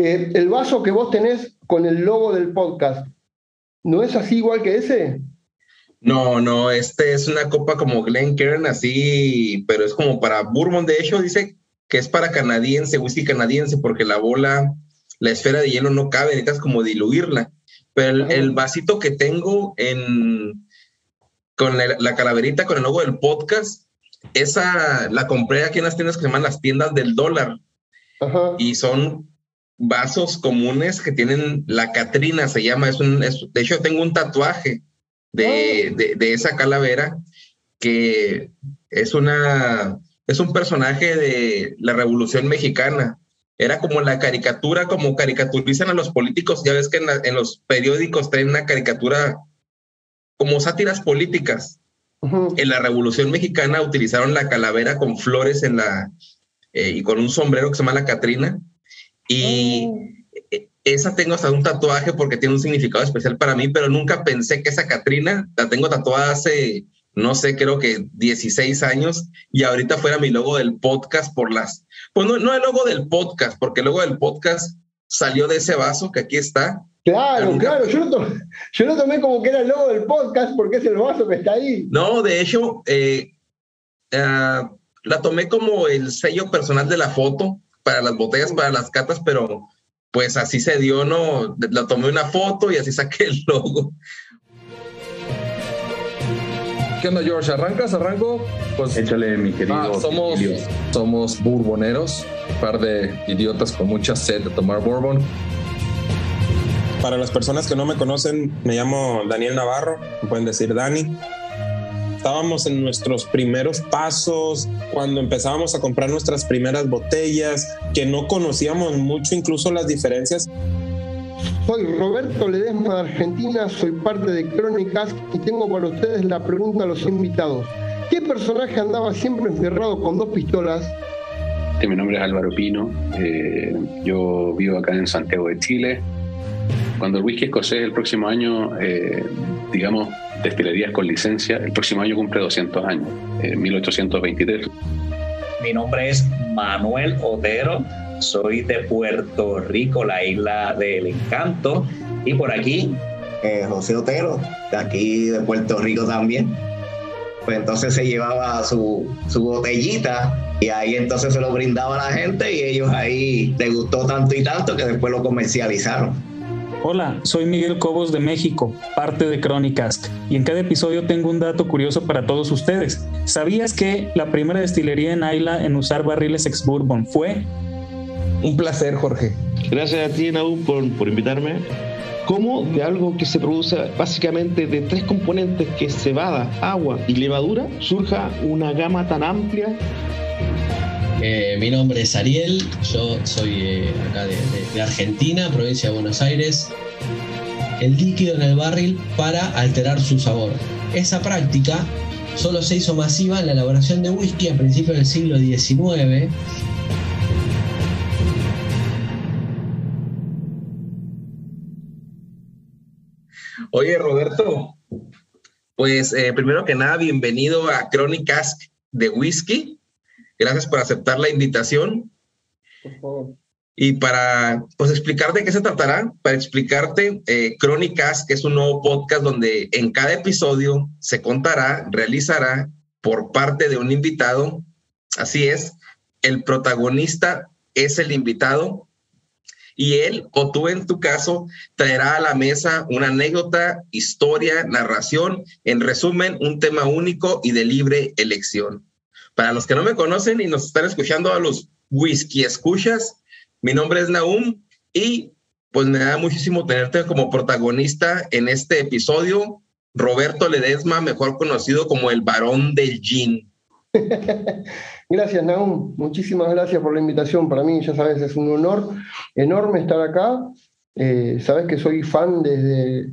Que el vaso que vos tenés con el logo del podcast, ¿no es así igual que ese? No, no, este es una copa como Glencairn, así, pero es como para Bourbon. De hecho, dice que es para canadiense, whisky canadiense, porque la bola, la esfera de hielo no cabe, necesitas como diluirla. Pero el, vasito que tengo en con la, calaverita con el logo del podcast, esa la compré aquí en las tiendas que se llaman las tiendas del dólar. Y son vasos comunes que tienen la Catrina, se llama. Es un, de hecho, tengo un tatuaje de, de, de, esa calavera que es una es un personaje de la Revolución Mexicana era como la caricatura, como caricaturizan a los políticos. Ya ves que en, los periódicos traen una caricatura como sátiras políticas. En la Revolución Mexicana utilizaron la calavera con flores en la eh, y con un sombrero que se llama la Catrina. Y oh. e, esa tengo hasta un tatuaje porque tiene un significado especial para mí, pero nunca pensé que esa Catrina la tengo tatuada hace, no sé, creo que 16 años y ahorita fuera mi logo del podcast por las pues no, no el logo del podcast, porque el logo del podcast salió de ese vaso que aquí está. Claro, claro, yo lo, tomé, yo lo, tomé, como que era el logo del podcast porque es el vaso que está ahí. No, de hecho, eh, ah, la tomé como el sello personal de la foto para las botellas, para las catas, pero pues así se dio, ¿no? La tomé una foto y así saqué el logo. ¿Qué onda, George? ¿Arrancas? ¿Arranco? Pues, Échale, mi querido. Ah, somos, somos bourboneros, un par de idiotas con mucha sed de tomar bourbon. Para las personas que no me conocen, me llamo Daniel Navarro, me pueden decir Dani. Estábamos en nuestros primeros pasos, cuando empezábamos a comprar nuestras primeras botellas, que no conocíamos mucho incluso las diferencias soy Roberto Ledesma de Argentina, soy parte de Crónicas y tengo para ustedes la pregunta a los invitados. ¿Qué personaje andaba siempre encerrado con dos pistolas? Mi nombre es Álvaro Pino, eh, yo vivo acá en Santiago de Chile. Cuando el whisky escocés el próximo año, eh, digamos, destilerías con licencia, el próximo año cumple 200 años, 1823. Mi nombre es Manuel Otero, soy de Puerto Rico, la isla del encanto. Y por aquí, eh, José Otero, de aquí de Puerto Rico también. Pues entonces se llevaba su, su botellita y ahí entonces se lo brindaba a la gente y ellos ahí les gustó tanto y tanto que después lo comercializaron. Hola, soy Miguel Cobos de México, parte de Crónicas, y en cada episodio tengo un dato curioso para todos ustedes. ¿Sabías que la primera destilería en Isla en usar barriles ex bourbon fue un placer, Jorge. Gracias a ti, Naú, por, por invitarme. ¿Cómo de algo que se produce básicamente de tres componentes, que es cebada, agua y levadura, surja una gama tan amplia? Mi nombre es Ariel, yo soy eh, acá de, Argentina, provincia de Buenos Aires. El líquido en el barril para alterar su sabor. Esa práctica solo se hizo masiva en la elaboración de whisky a principios del siglo XIX Oye, Roberto, pues eh, primero que nada, bienvenido a Crónicas de Whisky. Gracias por aceptar la invitación. Por favor. Y para pues, explicar de qué se tratará, para explicarte, eh, Crónicas, que es un nuevo podcast donde en cada episodio se contará, realizará por parte de un invitado, así es, el protagonista es el invitado y él o tú en tu caso traerá a la mesa una anécdota, historia, narración, en resumen, un tema único y de libre elección. Para los que no me conocen y nos están escuchando a los whisky escuchas, mi nombre es Naum y pues me da muchísimo tenerte como protagonista en este episodio. Roberto Ledesma, mejor conocido como el varón del gin. gracias, Naum. Muchísimas gracias por la invitación. Para mí, ya sabes, es un honor enorme estar acá. Eh, sabes que soy fan desde,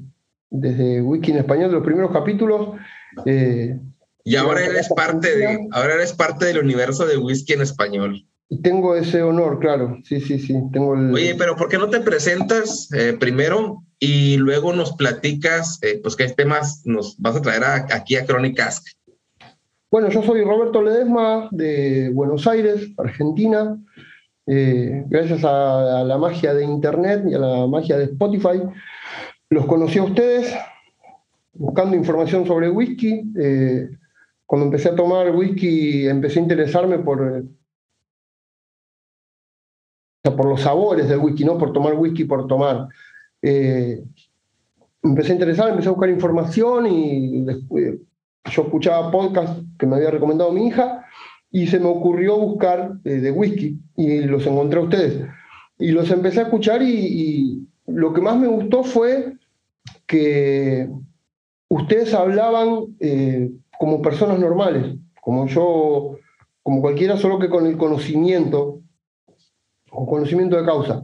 desde Wiki en Español, de los primeros capítulos. Eh, y ahora eres, parte de, ahora eres parte del universo de Whisky en Español. Tengo ese honor, claro. Sí, sí, sí. Tengo Oye, pero ¿por qué no te presentas eh, primero y luego nos platicas, pues, qué temas nos vas a traer aquí a Crónicas? Bueno, yo soy Roberto Ledesma de Buenos Aires, Argentina. Eh, gracias a, la magia de Internet y a la magia de Spotify, los conocí a ustedes buscando información sobre whisky. Eh, cuando empecé a tomar whisky, empecé a interesarme por, por los sabores del whisky, no por tomar whisky por tomar. Eh, empecé a interesar, empecé a buscar información y después, yo escuchaba podcast que me había recomendado mi hija y se me ocurrió buscar eh, de whisky y los encontré a ustedes. Y los empecé a escuchar y, lo que más me gustó fue que ustedes hablaban eh, como personas normales, como yo, como cualquiera, solo que con el conocimiento, o conocimiento de causa.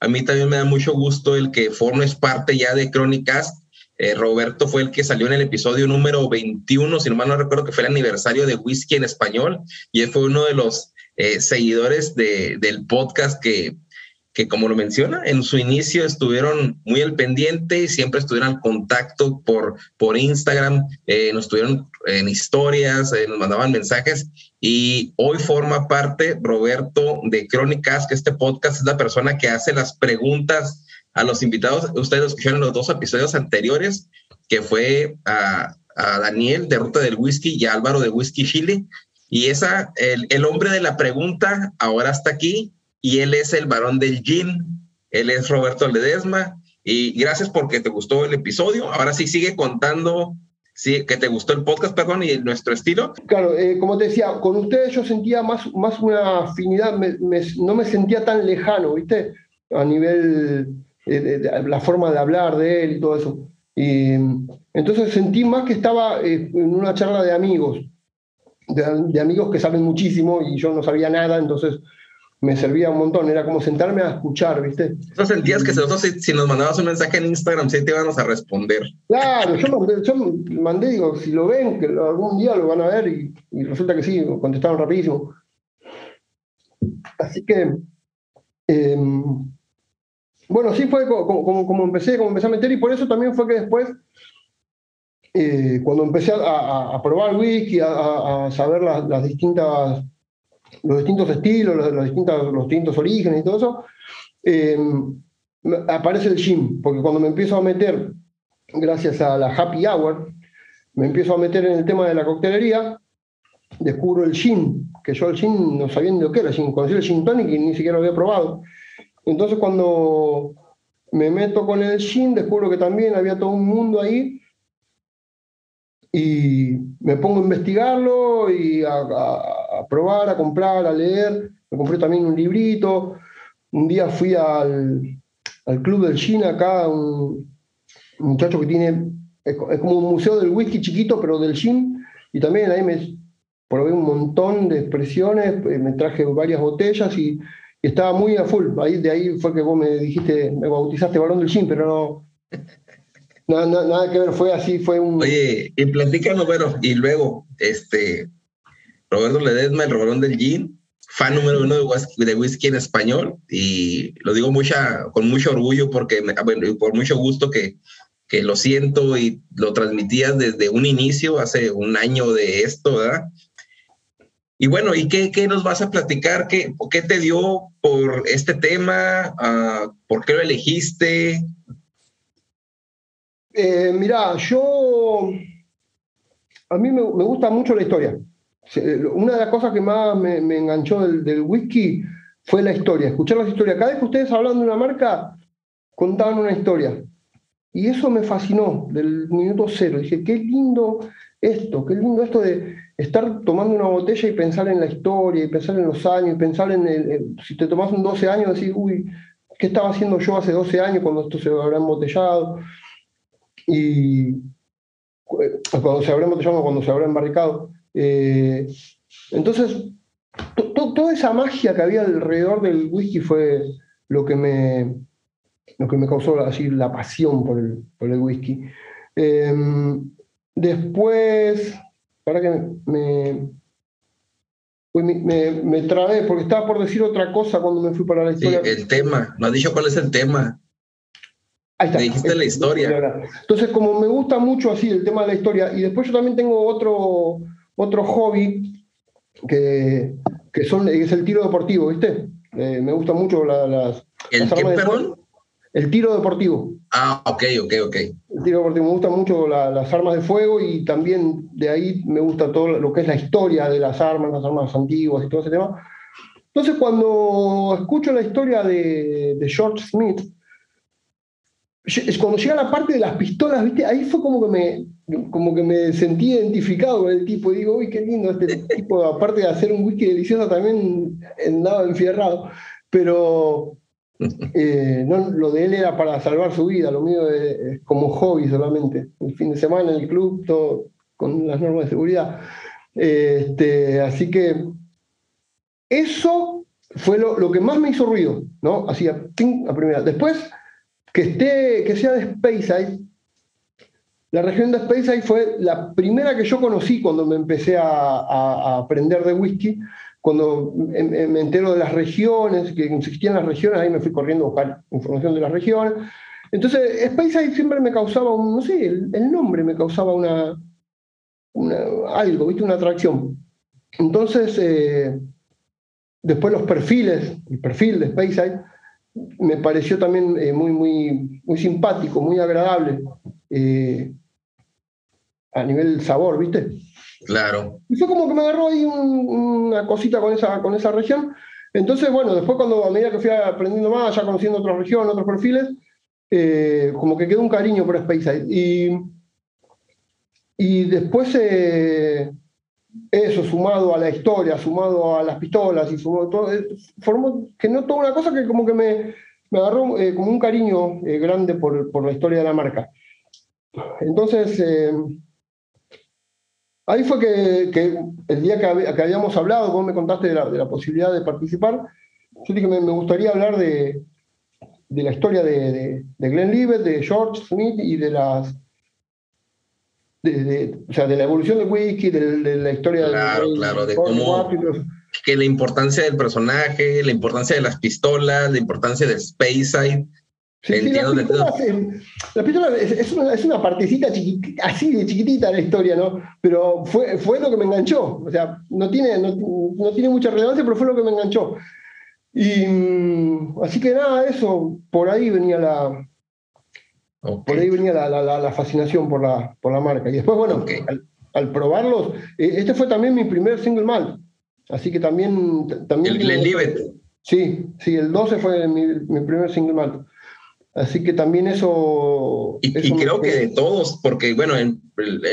A mí también me da mucho gusto el que formes parte ya de Crónicas eh, Roberto fue el que salió en el episodio número 21, si no mal no recuerdo, que fue el aniversario de Whisky en Español, y él fue uno de los eh, seguidores del podcast que, que, como lo menciona, en su inicio estuvieron muy al pendiente y siempre estuvieron en contacto por, por Instagram, eh, nos tuvieron en historias, nos mandaban mensajes, y hoy forma parte Roberto de Crónicas, que este podcast es la persona que hace las preguntas a los invitados, ustedes escucharon los dos episodios anteriores, que fue a, Daniel de Ruta del Whisky y a Álvaro de Whisky Chile. Y esa, el, hombre de la pregunta ahora está aquí y él es el varón del gin. Él es Roberto Ledesma. Y gracias porque te gustó el episodio. Ahora sí sigue contando Sí, que te gustó el podcast, perdón, y nuestro estilo. Claro, eh, como te decía, con ustedes yo sentía más, más una afinidad, no me sentía tan lejano, ¿viste? A nivel eh, la forma de hablar de él y todo eso. Y entonces sentí más que estaba eh, en una charla de amigos, de, amigos que saben muchísimo y yo no sabía nada, entonces me servía un montón, era como sentarme a escuchar, ¿viste? ¿No sentías que si, nos mandabas un mensaje en Instagram, sí te íbamos a responder? Claro, yo, mandé, digo, si lo ven, que algún día lo van a ver y, y resulta que sí, contestaron rapidísimo. Así que... Eh, bueno, sí fue como, como, empecé, como empecé a meter y por eso también fue que después, eh, cuando empecé a, probar whisky, a, saber las, distintas, los distintos estilos, los, distintos, los distintos orígenes y todo eso, eh, aparece el gin, porque cuando me empiezo a meter, gracias a la happy hour, me empiezo a meter en el tema de la coctelería, descubro el gin, que yo el gin no sabía lo que era, gin, conocí el gin tonic y ni siquiera lo había probado. Entonces cuando me meto con el gin, descubro que también había todo un mundo ahí y me pongo a investigarlo y a, probar, a comprar, a leer. Me compré también un librito. Un día fui al, Club del Gin acá, un, muchacho que tiene, es, como un museo del whisky chiquito, pero del gin, y también ahí me probé un montón de expresiones, me traje varias botellas y estaba muy a full. Ahí, de ahí fue que vos me dijiste, me bautizaste varón del gin, pero no. Nada, nada, que ver, fue así, fue un. Oye, y platícanos, bueno, y luego, este, Roberto Ledesma, el varón del gin, fan número uno de whisky, en español, y lo digo con mucho orgullo porque, bueno, por mucho gusto que, que lo siento y lo transmitías desde un inicio, hace un año de esto, ¿verdad? Y bueno, ¿y qué, qué, nos vas a platicar? ¿Qué, ¿Qué te dio por este tema? Uh, ¿Por qué lo elegiste? Eh, mira, yo. A mí me, me, gusta mucho la historia. Una de las cosas que más me, enganchó del, whisky fue la historia, escuchar las historias. Cada vez que ustedes hablan de una marca, contaban una historia. Y eso me fascinó del minuto cero. Dije, qué lindo esto, qué lindo esto de estar tomando una botella y pensar en la historia, y pensar en los años, y pensar en, el, si te tomas un 12 años, decir, uy, ¿qué estaba haciendo yo hace 12 años cuando esto se habrá embotellado? Y cuando se habrá embotellado, cuando se habrá embarricado. Eh, entonces, toda esa magia que había alrededor del whisky fue lo que me, lo que me causó así, la pasión por el, por el whisky. Em, después, para que me, me, me, trabé porque estaba por decir otra cosa cuando me fui para la historia. Sí, el tema, no has dicho cuál es el tema. Ahí está. Me dijiste la historia. Entonces, como me gusta mucho así el tema de la historia, y después yo también tengo otro, otro hobby que, que son, es el tiro deportivo, ¿viste? Eh, me gusta mucho las... ¿El qué, perdón? El tiro deportivo. Ah, ok, ok, ok. El tiro deportivo. Me gustan mucho las armas de fuego y también de ahí me gusta todo lo que es la historia de las armas, las armas antiguas y todo ese tema. Entonces, cuando escucho la historia de, de George Smith, cuando llega la parte de las pistolas, ¿viste? Ahí fue como que me, como que me sentí identificado con el tipo. Y digo, uy, qué lindo este tipo, aparte de hacer un whisky delicioso, también andaba enfierrado. Pero eh, no, lo de él era para salvar su vida, lo mío es, como hobby solamente. El fin de semana en el club, todo con las normas de seguridad. Este, así que eso fue lo, lo, que más me hizo ruido, ¿no? Así a, primera. Después, que, esté, que sea de Speyside, la región de Speyside fue la primera que yo conocí cuando me empecé a, aprender de whisky cuando me entero de las regiones, que existían las regiones, ahí me fui corriendo a buscar información de las regiones. Entonces, Space siempre me causaba, un, no sé, el, nombre me causaba una, algo, ¿viste? Una atracción. Entonces, eh, después los perfiles, el perfil de Space me pareció también eh, muy, muy, muy simpático, muy agradable eh, a nivel sabor, ¿viste? Claro. Y fue como que me agarró ahí una cosita con esa, con esa región. Entonces, bueno, después cuando a medida que fui aprendiendo más, ya conociendo otras regiones, otros perfiles, eh, como que quedó un cariño por Space Y, y después eh, eso, sumado a la historia, sumado a las pistolas y sumado todo, eh, formó que no toda una cosa que como que me, me agarró como un cariño grande por, por, la historia de la marca. Entonces, Ahí fue que, el día que, habíamos hablado, vos me contaste de la, posibilidad de participar, yo dije que me, gustaría hablar de, la historia de, Glenn Libet, de George Smith y de las de, o sea, de la evolución del whisky, de, la historia claro, claro, de cómo que la importancia del personaje, la importancia de las pistolas, la importancia de Speyside, Sí, la, pistola, es, una, es, una, partecita así de chiquitita la historia, ¿no? Pero fue, fue lo que me enganchó. O sea, no tiene, no, tiene mucha relevancia, pero fue lo que me enganchó. Y mm, así que nada, eso, por ahí venía la. Por ahí venía la, la, fascinación por la, por la marca. Y después, bueno, al, probarlos, eh, este fue también mi primer single malt. Así que también. también el Glenlivet. Sí, sí, el 12 fue mi, mi primer single malt. Así que también eso... Y, creo que de todos, porque bueno, en,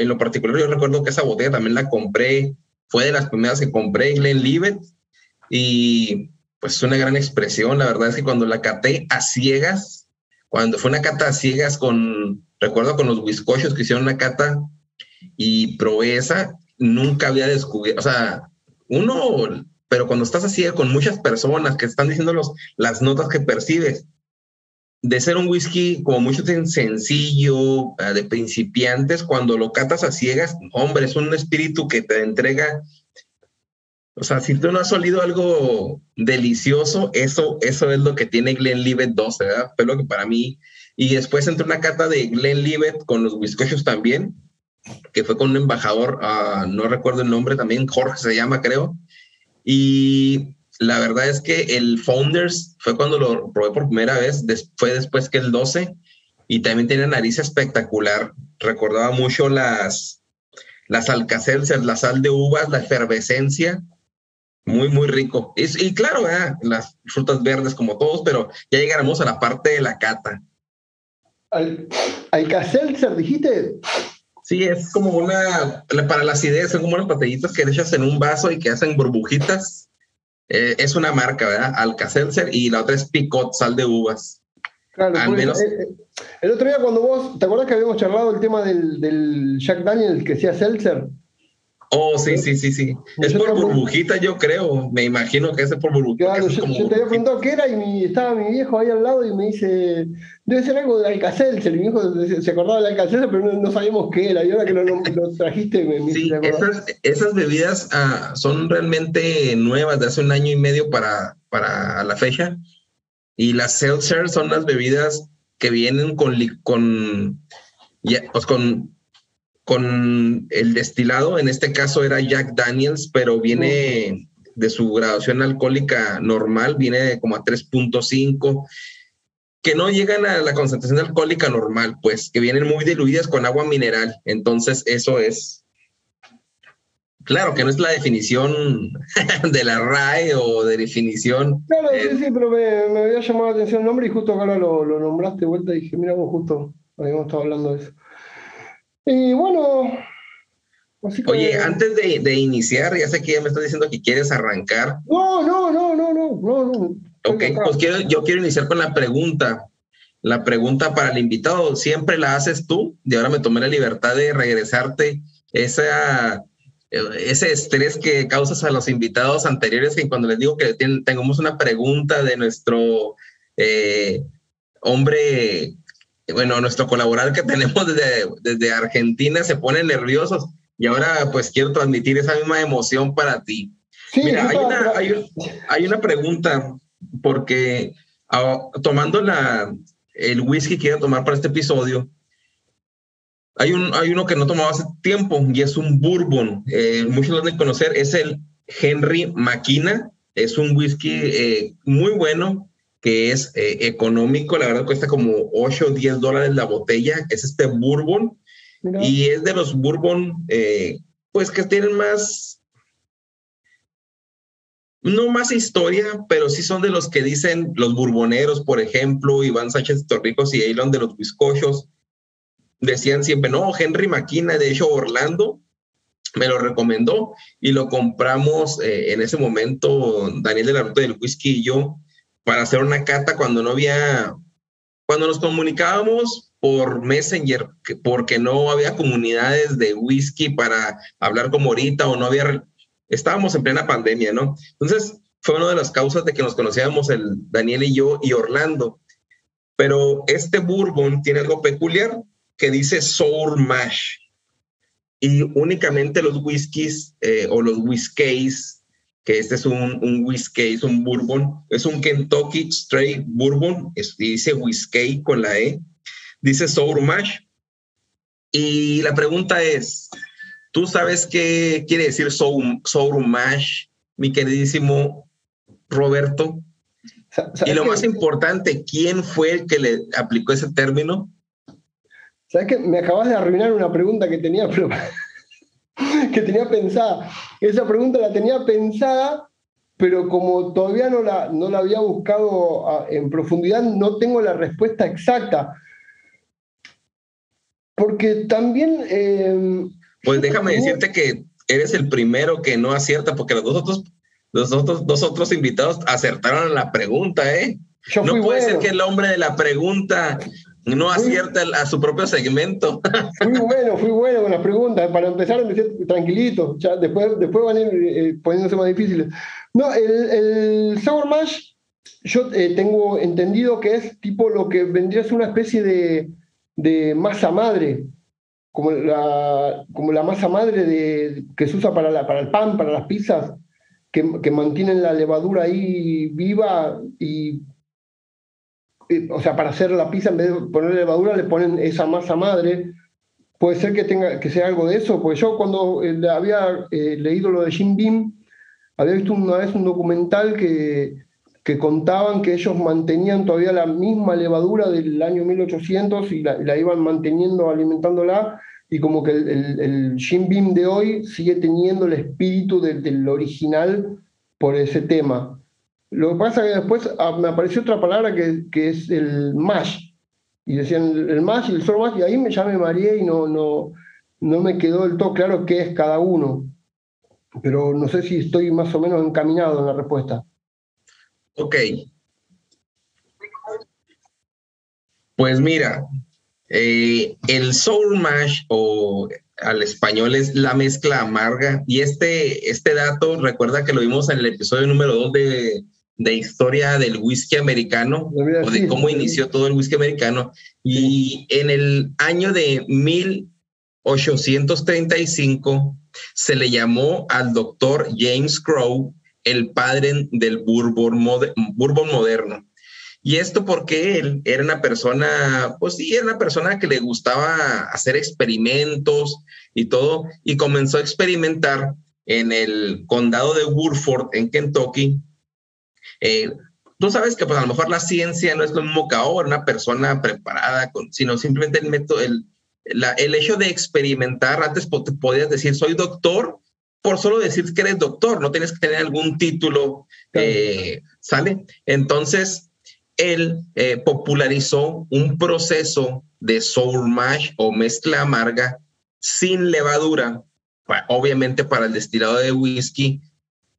lo particular yo recuerdo que esa botella también la compré, fue de las primeras que compré, Glen Livet, y pues es una gran expresión, la verdad es que cuando la caté a ciegas, cuando fue una cata a ciegas con, recuerdo con los bizcochos que hicieron una cata y probé esa, nunca había descubierto, o sea, uno, pero cuando estás así con muchas personas que están diciendo los, las notas que percibes, de ser un whisky como mucho sencillo, ah, de principiantes, cuando lo catas a ciegas, hombre, es un espíritu que te entrega. O sea, si tú no has olido algo delicioso, eso, eso es lo que tiene Glenlivet 2, ¿verdad? Fue lo que para mí. Y después entró una cata de Glenlivet con los bizcochos también, que fue con un embajador, ah, no recuerdo el nombre también, Jorge se llama, creo. Y la verdad es que el Founders fue cuando lo probé por primera vez, fue después que el 12 y también tenía nariz espectacular. Recordaba mucho las, las alcacelces, la sal de uvas, la efervescencia Muy, muy rico. Y claro, ¿verdad? las frutas verdes como todos, pero ya llegaremos a la parte de la cata. Al, Alka-Seltzer, dijiste. Sí, es como una, para las ideas, son como unas batallitas que echas en un vaso y que hacen burbujitas. Eh, es una marca, ¿verdad? Alka-Seltzer y la otra es Picot, sal de uvas. Claro, Al menos- eh, eh, el otro día cuando vos, ¿te acuerdas que habíamos charlado el tema del, del Jack Daniel que decía Seltzer? Oh, sí, sí, sí, sí. Es Yo por burbujitas, yo creo. Me imagino que es por burbujitas. Claro, yo, como yo te había preguntado qué era y mi- estaba mi viejo ahí al lado y me dice, debe ser algo de Alka-Seltzer. Y mi viejo se, acordaba del Alka-Seltzer, pero no, no sabíamos qué era. Y ahora que lo, lo trajiste me, me Sí, esas, esas bebidas ah, son realmente nuevas, de hace un año y medio para, para la fecha. Y las seltzer son las bebidas que vienen con, con, ya, pues con, con el destilado. En este caso era Jack Daniels, pero viene de su graduación alcohólica normal, viene como a 3.5 que no llegan a la concentración alcohólica normal, pues que vienen muy diluidas con agua mineral. Entonces, eso es. Claro que no es la definición de la RAE o de definición. Claro, eh, sí, sí, pero me, me había llamado la atención el nombre y justo ahora lo, lo nombraste vuelta y dije, mira, vos justo habíamos estado hablando de eso. Y bueno, así que... Oye, antes de, de iniciar, ya sé que ya me estás diciendo que quieres arrancar. No, no, no, no, no, no, no. Ok, pues quiero, yo quiero iniciar con la pregunta. La pregunta para el invitado, ¿siempre la haces tú? Y ahora me tomé la libertad de regresarte esa, eh, ese estrés que causas a los invitados anteriores, que cuando les digo que tienen- tengamos una pregunta de nuestro eh, hombre, bueno, nuestro colaborador que tenemos desde, desde Argentina, se ponen nerviosos. Y ahora pues quiero transmitir esa misma emoción para ti. Sí, Mira, hay una, hay, un- hay una pregunta, porque ah, tomando la, el whisky que iba a tomar para este episodio, hay, un, hay uno que no tomaba hace tiempo y es un bourbon. Eh, muchos lo deben conocer, es el Henry Maquina. Es un whisky eh, muy bueno, que es eh, económico, la verdad cuesta como 8 o 10 dólares la botella. Es este bourbon mira. y es de los bourbon, eh, pues que tienen más, no más historia, pero sí son de los que dicen los burboneros, por ejemplo, Iván Sánchez Torrijos y Elon de los bizcochos. Decían siempre, no, Henry Maquina, de hecho Orlando me lo recomendó y lo compramos eh, en ese momento, Daniel de la Ruta del Whisky y yo, para hacer una cata cuando no había, cuando nos comunicábamos por Messenger, que- porque no había comunidades de whisky para hablar como ahorita o no había, estábamos en plena pandemia, ¿no? Entonces fue una de las causas de que nos conocíamos el Daniel y yo y Orlando. Pero este bourbon tiene algo peculiar que dice sour mash y únicamente los whiskies eh, o los whiskies, que este es un, un whisky, es un bourbon, es un Kentucky Straight Bourbon, es- dice whisky con la E, dice sour mash. Y la pregunta es, ¿tú sabes qué quiere decir sour, sour mash, mi queridísimo Roberto? Y ¿sabes lo más importante, ¿quién fue el que le aplicó ese término? ¿Sabes qué? Me acabas de arruinar una pregunta que tenía, pero- que tenía pensada. Esa pregunta la tenía pensada, pero como todavía no la, no la había buscado ah, en profundidad, no tengo la respuesta exacta. Porque también... eh, Pues déjame decirte que eres el primero que no acierta, porque los dos otros, los otros, dos otros invitados acertaron la pregunta, ¿eh? No puede bueno, ser que el hombre de la pregunta no acierta a su propio segmento. fui bueno, fui bueno con las preguntas. Para empezar, empecé tranquilito. Ya después, después van a ir eh, poniéndose más difíciles. No, el, el Sour Mash, yo eh, tengo entendido que es tipo lo que vendría a ser una especie de, de masa madre, como la, como la masa madre de, que se usa para, la, para el pan, para las pizzas, que, que mantienen la levadura ahí viva y o sea, para hacer la pizza, en vez de poner levadura, le ponen esa masa madre. Puede ser que tenga que sea algo de eso, porque yo cuando eh, había eh, leído lo de Jim Beam, había visto una vez un documental que, que contaban que ellos mantenían todavía la misma levadura del año 1800 y la, iban manteniendo, alimentándola, y como que el, el, el Jim Beam de hoy sigue teniendo el espíritu del original por ese tema. Lo que pasa es que después ah, me apareció otra palabra que, que es el mash. Y decían el mash y el sour mash, y ahí me, ya me mareé y no, no, no me quedó del todo claro qué es cada uno. Pero no sé si estoy más o menos encaminado en la respuesta. Ok. Pues mira, eh, el sour mash o al español es la mezcla amarga y este, este dato recuerda que lo vimos en el episodio número 2 de, de historia del whisky americano o de cómo inició todo el whisky americano y en el año de 1835 se le llamó al doctor James Crow el padre del bourbon, bourbon moderno. Y esto porque él era una persona, pues sí, era una persona que le gustaba hacer experimentos y todo, y comenzó a experimentar en el condado de Woodford, en Kentucky. Eh, tú sabes que pues a lo mejor la ciencia no es lo mismo que ahora, una persona preparada, con, sino simplemente el método, el, el hecho de experimentar, antes podías decir, soy doctor, por solo decir que eres doctor, no tienes que tener algún título, eh, ¿sale? Entonces, él eh, popularizó un proceso de sour mash o mezcla amarga sin levadura, obviamente para el destilado de whisky.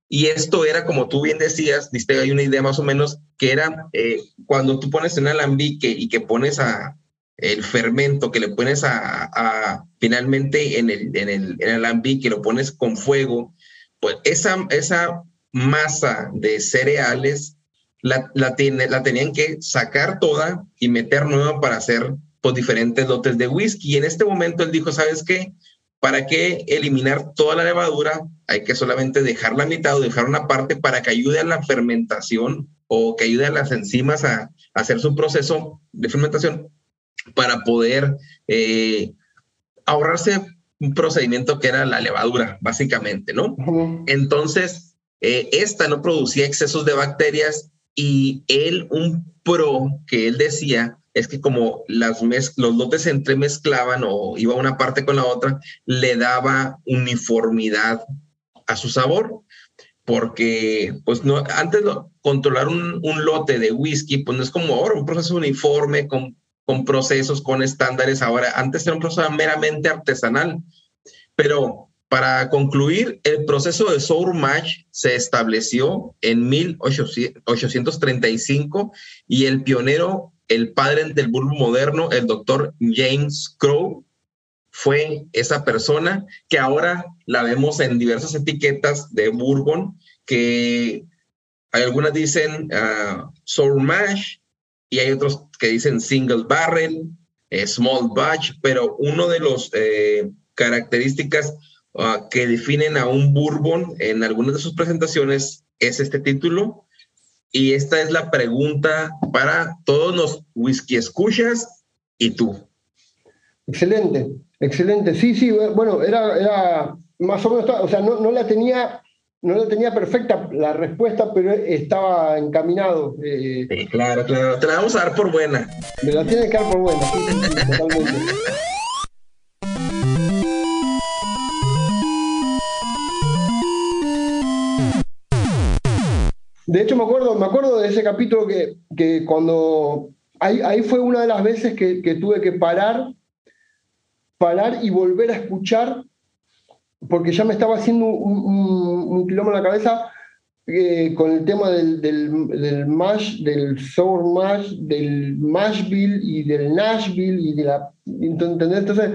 Y esto era, como tú bien decías, diste hay una idea más o menos, que era eh, cuando tú pones en alambique y que pones a el fermento, que le pones a, finalmente en el, en el, en el alambique, lo pones con fuego, pues esa, esa masa de cereales la, la, la tenían que sacar toda y meter nueva para hacer pues, diferentes lotes de whisky. Y en este momento él dijo, ¿sabes qué? ¿Para qué eliminar toda la levadura? Hay que solamente dejar la mitad o dejar una parte para que ayude a la fermentación o que ayude a las enzimas a, hacer su proceso de fermentación para poder eh, ahorrarse un procedimiento que era la levadura, básicamente, ¿no? Entonces, eh, esta no producía excesos de bacterias y él, un pro que él decía, es que como las los lotes se entremezclaban o iba una parte con la otra, le daba uniformidad a su sabor. Porque, pues, no, antes controlar un, un, lote de whisky, pues no es como ahora un proceso uniforme con, con procesos, con estándares. Ahora, antes era un proceso meramente artesanal. Pero para concluir, el proceso de Sour Mash se estableció en 1835 y el pionero, el padre del bourbon moderno, el doctor James Crow, fue esa persona que ahora la vemos en diversas etiquetas de bourbon, que algunas dicen uh, Sour Mash y hay otros que dicen Single Barrel, eh, Small Batch, pero uno de los eh, características Ah, que definen a un Bourbon en algunas de sus presentaciones es este título. Y esta es la pregunta para todos los whisky escuchas y tú. Excelente, excelente. Sí, sí, bueno, era, era más o menos, o sea, no, no, la tenía, no la tenía perfecta la respuesta, pero estaba encaminado. Eh. sí, claro, claro. Te la vamos a dar por buena. Me la tiene que dar por buena, sí, totalmente. De hecho, me acuerdo, me acuerdo de ese capítulo que, que cuando. Ahí, ahí, fue una de las veces que, tuve que parar, parar y volver a escuchar, porque ya me estaba haciendo un, un, un kilómetro en la cabeza eh, con el tema del, del, mash, del sour mash, del mashville y del nashville y de la. ¿Entendés? Entonces,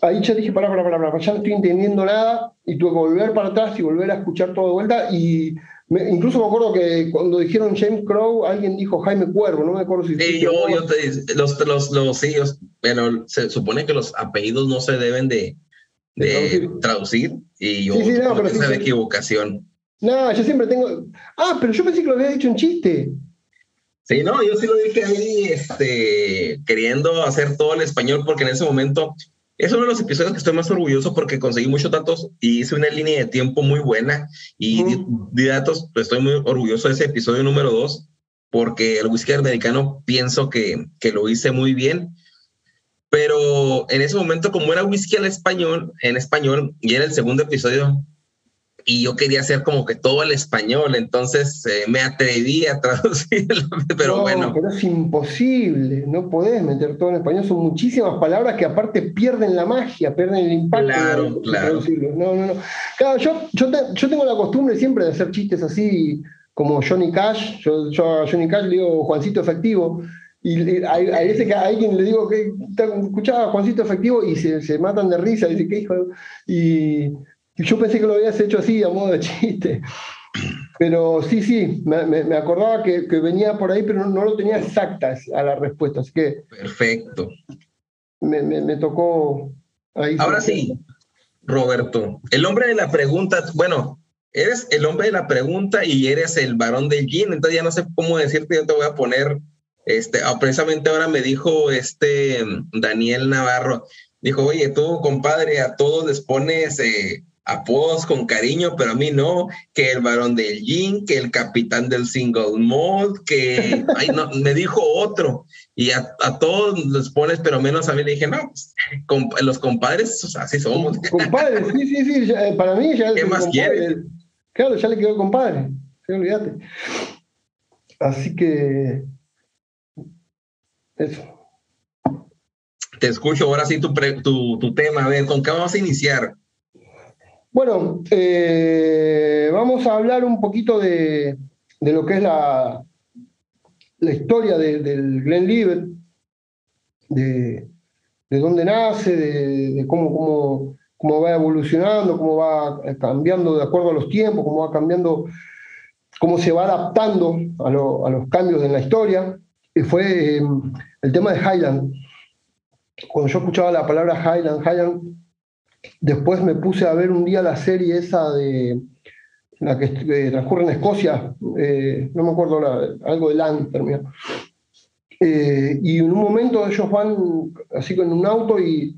ahí ya dije, para, para, para, ya no estoy entendiendo nada y tuve que volver para atrás y volver a escuchar todo de vuelta y incluso me acuerdo que cuando dijeron James Crow, alguien dijo Jaime Cuervo, no me acuerdo si... Sí, yo, yo te, los, los, los, sí, pero se supone que los apellidos no se deben de, de traducir. y yo sí, sí, no, pero esa sí, equivocación. No, yo siempre tengo... Ah, pero yo pensé que lo había dicho en chiste. Sí, no, yo sí lo dije ahí, este, queriendo hacer todo el español, porque en ese momento es uno de los episodios que estoy más orgulloso porque conseguí muchos datos y hice una línea de tiempo muy buena. Y de datos, pues, estoy muy orgulloso de ese episodio número dos, porque el whisky americano pienso que, que lo hice muy bien. Pero en ese momento, como era whisky al español, en español, y era el segundo episodio, y yo quería hacer como que todo el español, entonces eh, me atreví a traducirlo, pero No, bueno, Pero es imposible, no podés meter todo en español, son muchísimas palabras que aparte pierden la magia, pierden el impacto. Claro, de- claro. No, no, no. Claro, yo, yo, te- yo tengo la costumbre siempre de hacer chistes así como Johnny Cash, yo, yo a Johnny Cash le digo Juancito Efectivo, y hay veces que a alguien le digo que escuchaba Juancito Efectivo y se, se matan de risa, dice, ¿qué hijo? de-?" Y, y yo pensé que lo habías hecho así, a modo de chiste. Pero sí, sí, me, acordaba que, que venía por ahí, pero no, no lo tenía exactas a la respuesta, así que perfecto. me, me- me tocó ahí. Ahora sí, Roberto, el hombre de la pregunta, bueno, eres el hombre de la pregunta y eres el varón del jean, entonces ya no sé cómo decirte, yo te voy a poner, este, ah, precisamente ahora me dijo este mm, Daniel Navarro, dijo, oye, tú, compadre, a todos les pones eh, apodos con cariño, pero a mí no, que el varón del jean, que el capitán del single mode, que, ay, no, me dijo otro, y a, a todos les pones, pero menos a mí le dije, no, pues, comp- los compadres, o sea, así somos. Compadre, sí, sí, sí, ya, eh, para mí ya ¿Qué más quieres? Claro, ya le quedó compadre, sí, olvídate. Así que eso. Te escucho ahora sí tu, pre- tu, tu tema. A ver, ¿con qué vamos a iniciar? Bueno, eh, vamos a hablar un poquito de, lo que es la, historia de- del Glenn Libet, de, de dónde nace, de, cómo, cómo, cómo va evolucionando, cómo va cambiando de acuerdo a los tiempos, cómo va cambiando, cómo se va adaptando a los cambios en la historia. Y fue eh, el tema de Highland. Cuando yo escuchaba la palabra Highland, Highland, Después me puse a ver un día la serie esa de la que eh, transcurre en Escocia, eh, no me acuerdo la- algo de mira. Eh, y en un momento ellos van así con un auto y,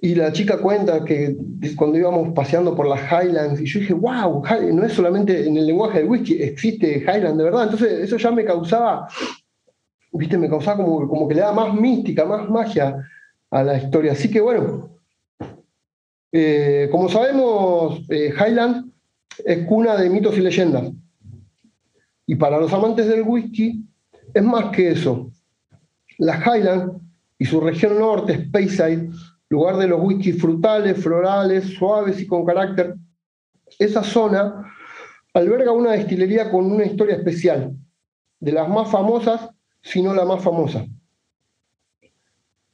y la chica cuenta que cuando íbamos paseando por las Highlands, y yo dije, wow, no es solamente en el lenguaje del whisky, existe Highland de verdad. Entonces eso ya me causaba, viste, me causaba como, como que le da más mística, más magia a la historia. Así que bueno, eh, como sabemos, eh, Highland es cuna de mitos y leyendas. Y para los amantes del whisky, es más que eso. La Highland y su región norte, Speyside, lugar de los whiskies frutales, florales, suaves y con carácter, esa zona alberga una destilería con una historia especial, de las más famosas, si no la más famosa.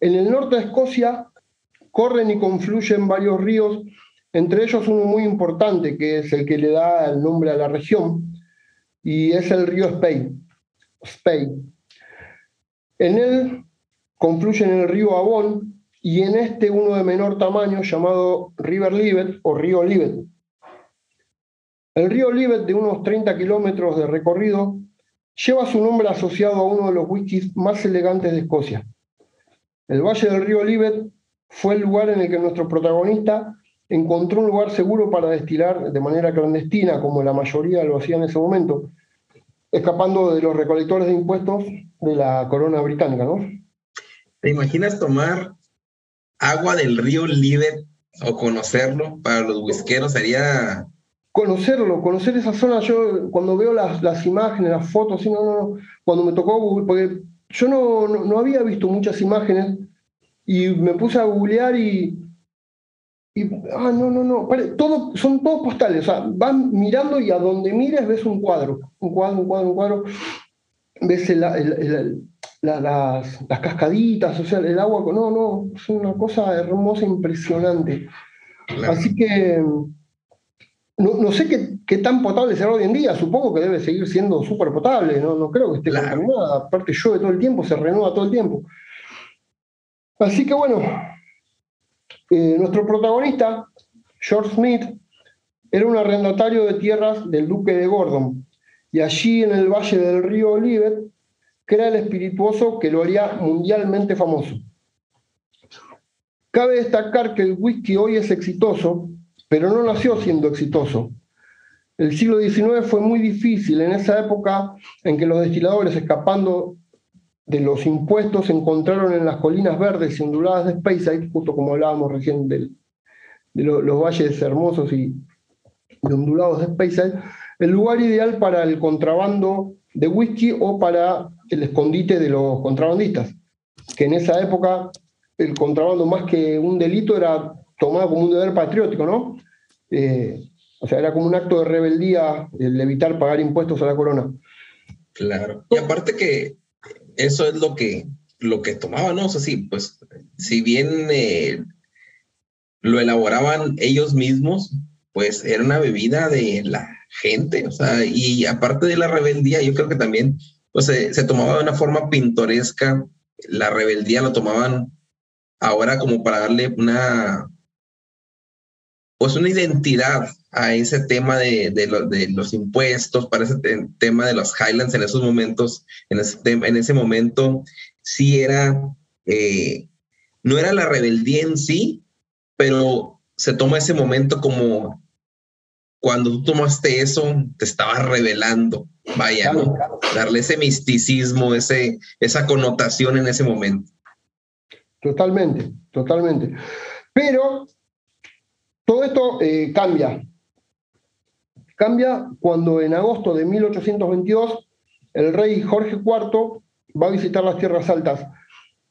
En el norte de Escocia corren y confluyen varios ríos, entre ellos uno muy importante, que es el que le da el nombre a la región, y es el río Spey. Spey. En él confluyen el río Avon y en este uno de menor tamaño llamado River Livet o río Livet. El río Livet, de unos 30 kilómetros de recorrido, lleva su nombre asociado a uno de los whiskies más elegantes de Escocia. El valle del río Livet fue el lugar en el que nuestro protagonista encontró un lugar seguro para destilar de manera clandestina, como la mayoría lo hacía en ese momento, escapando de los recolectores de impuestos de la corona británica, ¿no? ¿Te imaginas tomar agua del río Livet o conocerlo para los whiskeros? Sería Conocerlo, conocer esa zona, yo cuando veo las, las imágenes, las fotos, sí, no, no, no, cuando me tocó, porque yo no, no, no había visto muchas imágenes y me puse a googlear y, y ah, no, no, no, todo, son todos postales, o sea, vas mirando y a donde mires ves un cuadro, un cuadro, un cuadro, un cuadro, ves el- el- el- la- las, las cascaditas, o sea, el agua, no, no, es una cosa hermosa, impresionante. claro, Así que no, no sé qué, qué tan potable será hoy en día, supongo que debe seguir siendo súper potable, no, no creo que esté Claro. contaminada, aparte llueve todo el tiempo, se renueva todo el tiempo. Así que bueno, eh, nuestro protagonista, George Smith, era un arrendatario de tierras del duque de Gordon, y allí en el valle del río Olivet crea el espirituoso que lo haría mundialmente famoso. Cabe destacar que el whisky hoy es exitoso, pero no nació siendo exitoso. El siglo XIX fue muy difícil en esa época en que los destiladores, escapando de los impuestos, se encontraron en las colinas verdes y onduladas de Speyside, justo como hablábamos recién del- de lo- los valles hermosos y, ondulados de Speyside, el lugar ideal para el contrabando de whisky o para el escondite de los contrabandistas, que en esa época el contrabando más que un delito era tomado como un deber patriótico, ¿no? Eh, o sea, era como un acto de rebeldía el evitar pagar impuestos a la corona. Claro. Y aparte que eso es lo que, lo que tomaban, ¿no? O sea, sí, pues, si bien eh, lo elaboraban ellos mismos, pues era una bebida de la gente, o sea, y aparte de la rebeldía, yo creo que también, pues, se tomaba de una forma pintoresca, la rebeldía lo tomaban ahora como para darle una, pues una identidad a ese tema de, de, los impuestos, para ese tema de los Highlands en esos momentos, en ese, en ese momento, sí era, eh, no era la rebeldía en sí, pero se toma ese momento como cuando tú tomaste eso, te estabas revelando, vaya, darle ese misticismo, ese, esa connotación en ese momento. Totalmente, totalmente. Pero todo esto eh, cambia. Cambia cuando en agosto de 1822 el rey Jorge IV va a visitar las tierras altas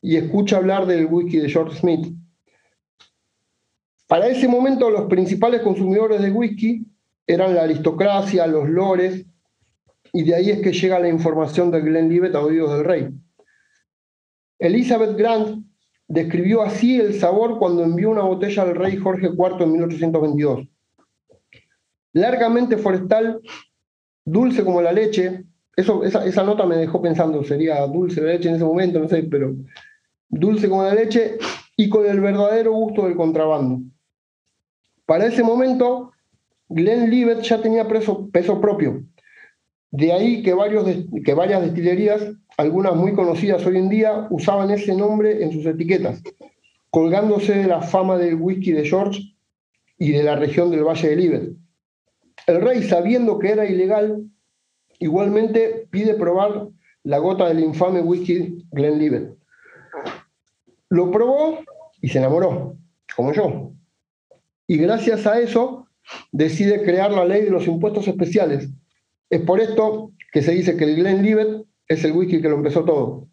y escucha hablar del whisky de George Smith. Para ese momento los principales consumidores de whisky eran la aristocracia, los lores, y de ahí es que llega la información de Glenlivet a oídos del rey. Elizabeth Grant describió así el sabor cuando envió una botella al rey Jorge IV en 1822. Largamente forestal, dulce como la leche, eso, esa, nota me dejó pensando, sería dulce la leche en ese momento, no sé, pero dulce como la leche y con el verdadero gusto del contrabando. Para ese momento, Glenlivet ya tenía peso propio. De ahí que, varios varias destilerías algunas muy conocidas hoy en día usaban ese nombre en sus etiquetas, colgándose de la fama del whisky de George y de la región del Valle de Libet. El rey, sabiendo que era ilegal, igualmente pide probar la gota del infame whisky Glenlivet. Lo probó y se enamoró, como yo. Y gracias a eso decide crear la ley de los impuestos especiales. Es por esto que se dice que el Glenlivet es el whisky que lo empezó todo.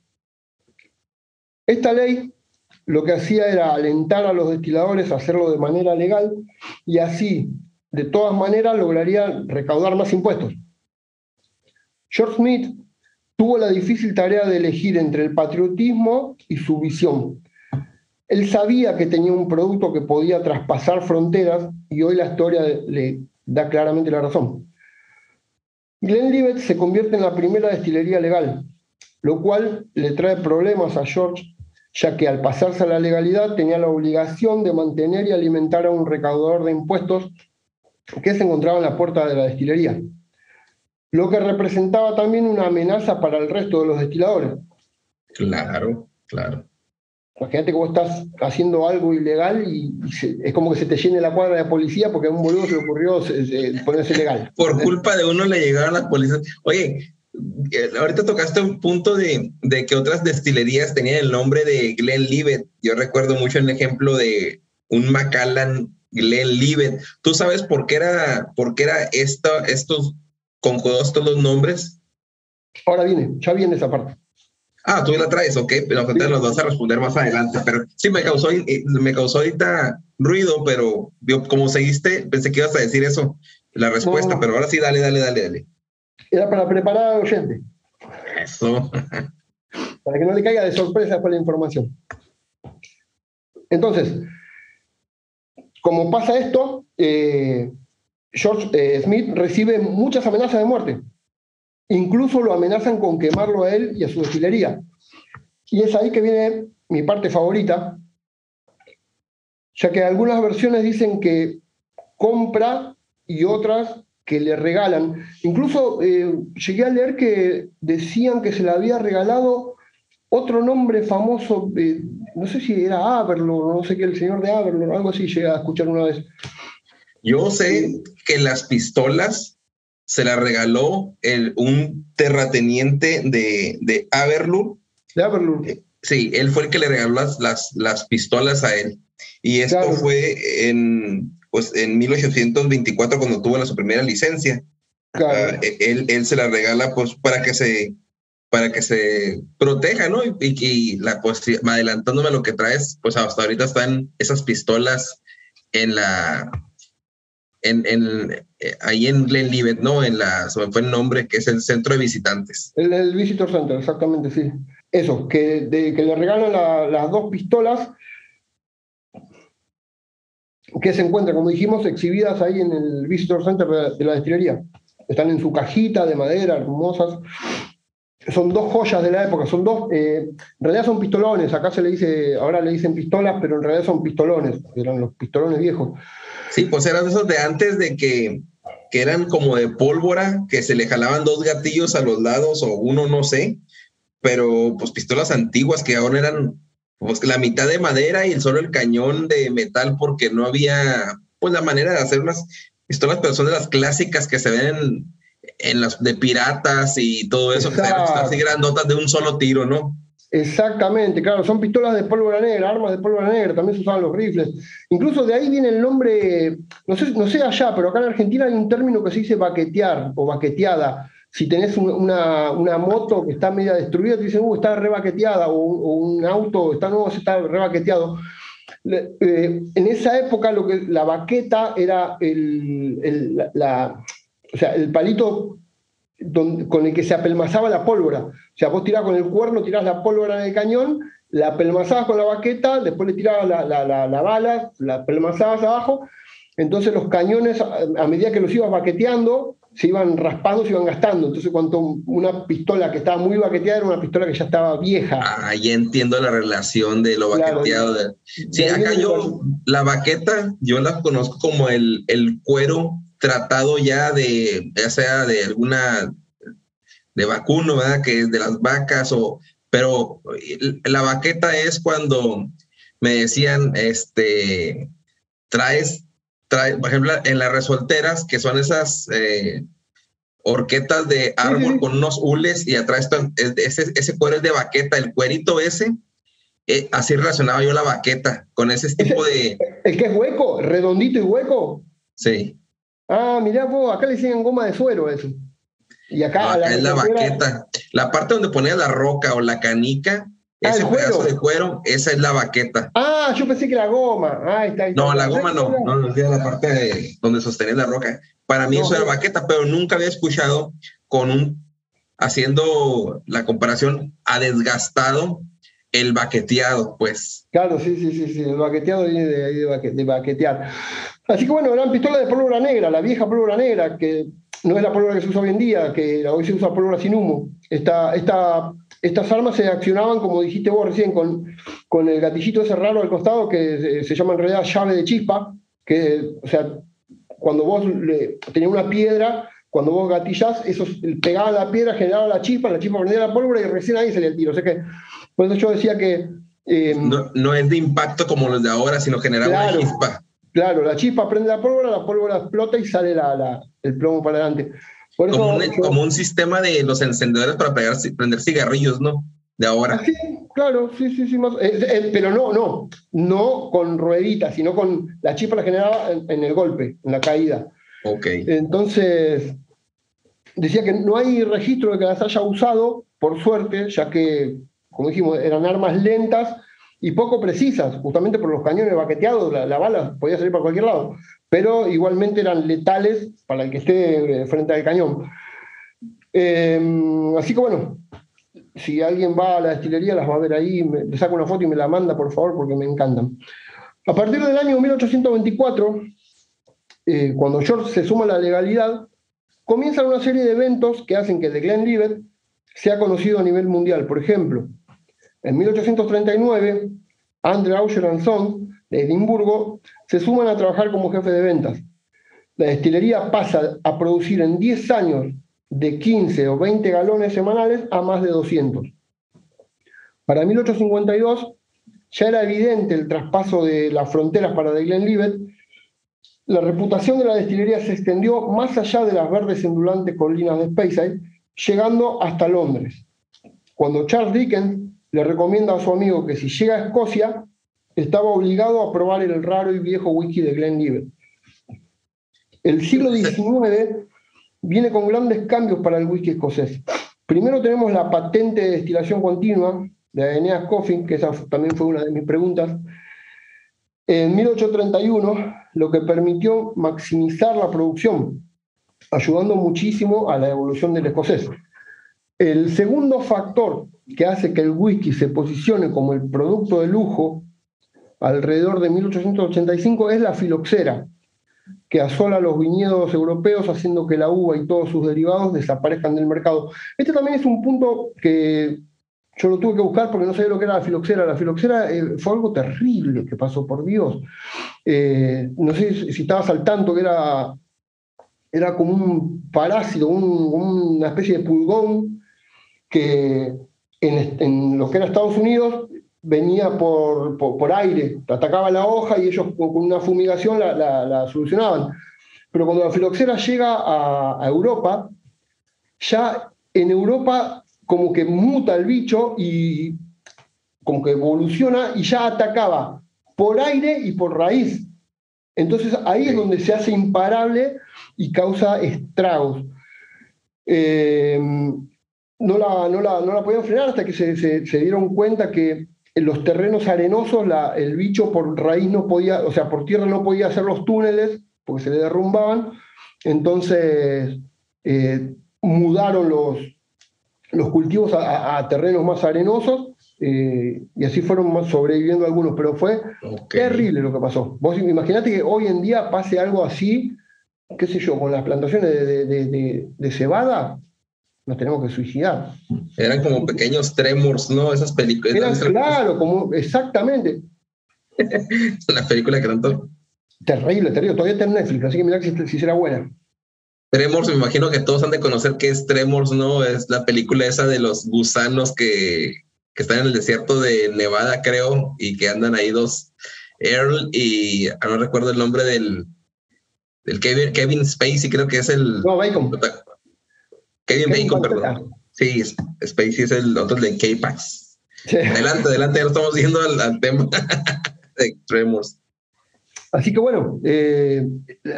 Esta ley lo que hacía era alentar a los destiladores a hacerlo de manera legal y así, de todas maneras, lograría recaudar más impuestos. George Smith tuvo la difícil tarea de elegir entre el patriotismo y su visión. Él sabía que tenía un producto que podía traspasar fronteras y hoy la historia le da claramente la razón. Glenlivet se convierte en la primera destilería legal, lo cual le trae problemas a George, ya que al pasarse a la legalidad tenía la obligación de mantener y alimentar a un recaudador de impuestos que se encontraba en la puerta de la destilería, lo que representaba también una amenaza para el resto de los destiladores. Claro, claro. Imagínate que vos estás haciendo algo ilegal y, es como que se te llene la cuadra de policía porque a un boludo se le ocurrió ponerse ilegal. Por culpa de uno le llegaron las policías. Oye, eh, ahorita tocaste un punto de, que otras destilerías tenían el nombre de Glen Livet. Yo recuerdo mucho el ejemplo de un Macallan Glen Livet. ¿Tú sabes por qué era, por qué era esto, estos conjugados todos los nombres? Ahora viene, ya viene esa parte. Ah, tú la traes, ok, pero te los vas a responder más adelante. Pero sí, me causó, eh, me causó ahorita ruido, pero como seguiste, pensé que ibas a decir eso, la respuesta, pero ahora sí, dale, dale, dale, dale. Era para preparar al oyente. Eso. para que no le caiga de sorpresa con la información. Entonces, como pasa esto, eh, George eh, Smith recibe muchas amenazas de muerte. Incluso lo amenazan con quemarlo a él y a su destilería. Y es ahí que viene mi parte favorita, ya que algunas versiones dicen que compra y otras que le regalan. Incluso eh, llegué a leer que decían que se le había regalado otro nombre famoso, no sé si era Averlor, no sé qué, el señor de Averlor, algo así llegué a escuchar una vez. Yo sé que las pistolas se la regaló el, un terrateniente de, de Averlur. De Averlur. Eh, sí, él fue el que le regaló las, las, las pistolas a él. Y esto fue en, pues en 1824 cuando tuvo la, su primera licencia. Claro. Ah, él, él se la regala pues para que se para que se proteja, ¿no? Y, y la pues, adelantándome a lo que traes, pues hasta ahorita están esas pistolas en la en, en eh, ahí en Glenlivet, ¿no? En la se me fue el nombre que es el centro de visitantes. El, Visitor Center, exactamente, sí. Eso, que, de, que le regalan la- las dos pistolas que se encuentran, como dijimos, exhibidas ahí en el Visitor Center de la destilería. Están en su cajita de madera, hermosas. Son dos joyas de la época, son dos, eh, en realidad son pistolones, acá se le dice, ahora le dicen pistolas, pero en realidad son pistolones, eran los pistolones viejos. Sí, pues eran esos de antes de que, que eran como de pólvora, que se le jalaban dos gatillos a los lados o uno, no sé, pero pues pistolas antiguas que ahora eran pues la mitad de madera y el solo el cañón de metal porque no había pues la manera de hacer unas pistolas, pero son de las clásicas que se ven en, las de piratas y todo eso, que se ven Exacto. así grandotas de un solo tiro, ¿no? Exactamente, claro, son pistolas de pólvora negra, armas de pólvora negra, también se usaban los rifles. Incluso de ahí viene el nombre, no sé, no sé allá, pero acá en Argentina hay un término que se dice baquetear o baqueteada. Si tenés un- una, una moto que está media destruida, te dicen, uh, está rebaqueteada, o, un- o un auto está nuevo, está rebaqueteado. Eh, en esa época lo que la baqueta era el, el- la- o sea, el palito don- con el que se apelmazaba la pólvora. O sea, vos tirás con el cuerno, tirás la pólvora en el cañón, la apelmazabas con la baqueta, después le tirabas la, la, la- la bala, la apelmazabas abajo. Entonces los cañones, a, a medida que los ibas baqueteando, se iban raspando, se iban gastando. Entonces cuando una pistola que estaba muy baqueteada era una pistola que ya estaba vieja. Ah, ya entiendo la relación de lo Claro. baqueteado. de- Sí, De ahí acá yo, la baqueta, yo la conozco como el, el cuero tratado ya de, ya sea de alguna, de vacuno, ¿verdad? Que es de las vacas o, pero la baqueta es cuando me decían, este, traes, trae, por ejemplo, en las resolteras, que son esas eh, horquetas de árbol con unos hules y atrás ese, ese cuero es de baqueta, el cuerito ese, eh, así relacionaba yo la baqueta con ese tipo de, El que es hueco, redondito y hueco. sí, Ah, mirá vos, acá le decían goma de suero a eso. Y acá, no, a la acá es la baqueta, la parte donde ponías la roca o la canica, Ah, ese pedazo de cuero, esa es la baqueta. Ah, yo pensé que la goma. Ah, está, está. No, la goma no, no, no, era la parte de donde sostenía la roca. Para mí No, eso era baqueta, pero nunca había escuchado con un, haciendo la comparación a desgastado el baqueteado, pues. Claro, sí, sí, sí, sí. El baqueteado viene de, ahí de, baque- de baquetear. Así que bueno, eran pistolas de pólvora negra, la vieja pólvora negra, que no es la pólvora que se usa hoy en día, que hoy se usa pólvora sin humo. Esta, esta, estas armas se accionaban, como dijiste vos recién, con, con el gatillito ese raro al costado, que se, se llama en realidad llave de chispa, que, o sea, cuando vos le, tenías una piedra, cuando vos gatillás, eso pegaba la piedra, generaba la chispa, la chispa prendía la pólvora y recién ahí salía el tiro. O sea que, por eso yo decía que... eh, No, no es de impacto como los de ahora, sino generaba Claro. una chispa. Claro, la chispa prende la pólvora, la pólvora explota y sale la, la- el plomo para adelante. Por eso, Como un, yo- como un sistema de los encendedores para pegar, prender cigarrillos, ¿no? De ahora. Así, claro, sí, sí, sí, más- eh, eh, pero no, no, no con rueditas, sino con la chispa la generaba en, en el golpe, en la caída. Ok. Entonces, decía que no hay registro de que las haya usado, por suerte, ya que, como dijimos, eran armas lentas y poco precisas, justamente por los cañones baqueteados, la, la bala podía salir para cualquier lado, pero igualmente eran letales para el que esté eh, frente al cañón. Eh, así que bueno, si alguien va a la destilería, las va a ver ahí, le saco una foto y me la manda, por favor, porque me encantan. A partir del año 1824, eh, cuando George se suma a la legalidad, comienzan una serie de eventos que hacen que The Glenlivet sea conocido a nivel mundial. Por ejemplo, en 1839, Andrew Ausher and Sons de Edimburgo se suman a trabajar como jefe de ventas. La destilería pasa a producir en 10 años de 15 o 20 galones semanales a más de 200. Para 1852 ya era evidente el traspaso de las fronteras para The Glenlivet. La reputación de la destilería se extendió más allá de las verdes ondulantes colinas de Speyside, llegando hasta Londres. Cuando Charles Dickens le recomienda a su amigo que si llega a Escocia, estaba obligado a probar el raro y viejo whisky de Glenlivet. El siglo XIX viene con grandes cambios para el whisky escocés. Primero tenemos la patente de destilación continua de Aeneas Coffin, que esa también fue una de mis preguntas, en 1831, lo que permitió maximizar la producción, ayudando muchísimo a la evolución del escocés. El segundo factor que hace que el whisky se posicione como el producto de lujo alrededor de 1885 es la filoxera, que asola los viñedos europeos haciendo que la uva y todos sus derivados desaparezcan del mercado. Este también es un punto que yo lo tuve que buscar porque no sabía lo que era la filoxera. La filoxera eh, fue algo terrible que pasó, por Dios. Eh, no sé si estabas al tanto que era, era como un parásito, una especie de pulgón que en, lo que era Estados Unidos venía por, por, aire, atacaba la hoja y ellos con una fumigación la, solucionaban. Pero cuando la filoxera llega a, a Europa, ya en Europa como que muta el bicho y como que evoluciona y ya atacaba por aire y por raíz. Entonces ahí es donde se hace imparable y causa estragos. Eh, no, la, no, la, no, podían frenar hasta que se, dieron cuenta que en los terrenos arenosos el bicho por raíz no podía, o sea, por tierra no podía hacer los túneles porque se le derrumbaban. Entonces eh, mudaron los, los cultivos a, terrenos más arenosos eh, y así fueron sobreviviendo algunos, pero fue terrible lo que pasó. Vos imaginate que hoy en día pase algo así, qué sé yo, con las plantaciones de, cebada, nos tenemos que suicidar. Eran como pequeños tremors, ¿no? Esas películas. claro, como, exactamente. la película que tanto. Terrible, terrible. Todavía está en Netflix, así que mira si, si será buena. Tremors, me imagino que todos han de conocer qué es Tremors, ¿no? Es la película esa de los gusanos que, están en el desierto de Nevada, creo, y que andan ahí dos, Earl y ah, no recuerdo el nombre del, del Kevin, Kevin Spacey, creo que es el... No, Bacon. Kevin, Bacon, perdón. Sí, Spacey es el otro de K-Pax. Adelante, adelante, ya estamos yendo al, al tema de Tremors. Así que bueno, eh,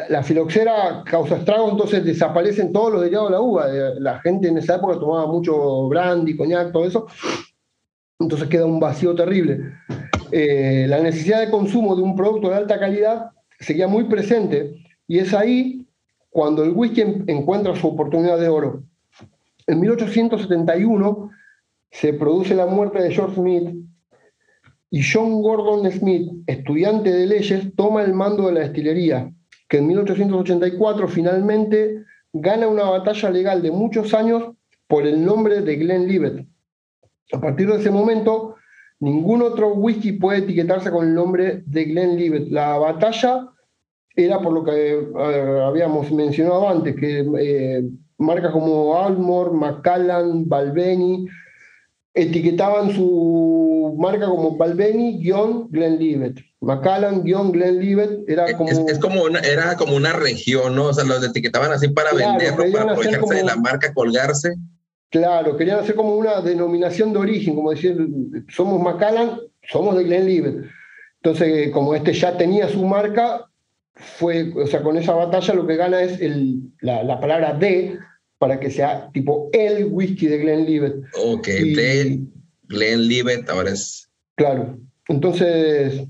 la filoxera causa estragos, entonces desaparecen todos los derivados de la uva. Eh, la gente en esa época tomaba mucho brandy, coñac, todo eso. Entonces queda un vacío terrible. Eh, la necesidad de consumo de un producto de alta calidad seguía muy presente y es ahí cuando el whisky encuentra su oportunidad de oro. En 1871 se produce la muerte de George Smith y John Gordon Smith, estudiante de leyes, toma el mando de la destilería, que en 1884 finalmente gana una batalla legal de muchos años por el nombre de Glenlivet. A partir de ese momento, ningún otro whisky puede etiquetarse con el nombre de Glenlivet. La batalla era por lo que habíamos mencionado antes, que eh, marcas como Almore, Macallan, Balvenie etiquetaban su marca como Balvenie-Glenlivet. Macallan-Glenlivet era como... Es, como una, era como una región, ¿no? O sea, los etiquetaban así para venderlo, para aprovecharse de la marca, colgarse. Claro, querían hacer como una denominación de origen, como decir, somos Macallan, somos de Glenlivet. Entonces, como este ya tenía su marca, fue, o sea, con esa batalla lo que gana es el, la, la palabra D, para que sea tipo el whisky de Glenlivet. Ok, de Glenlivet ahora es. Claro. Entonces,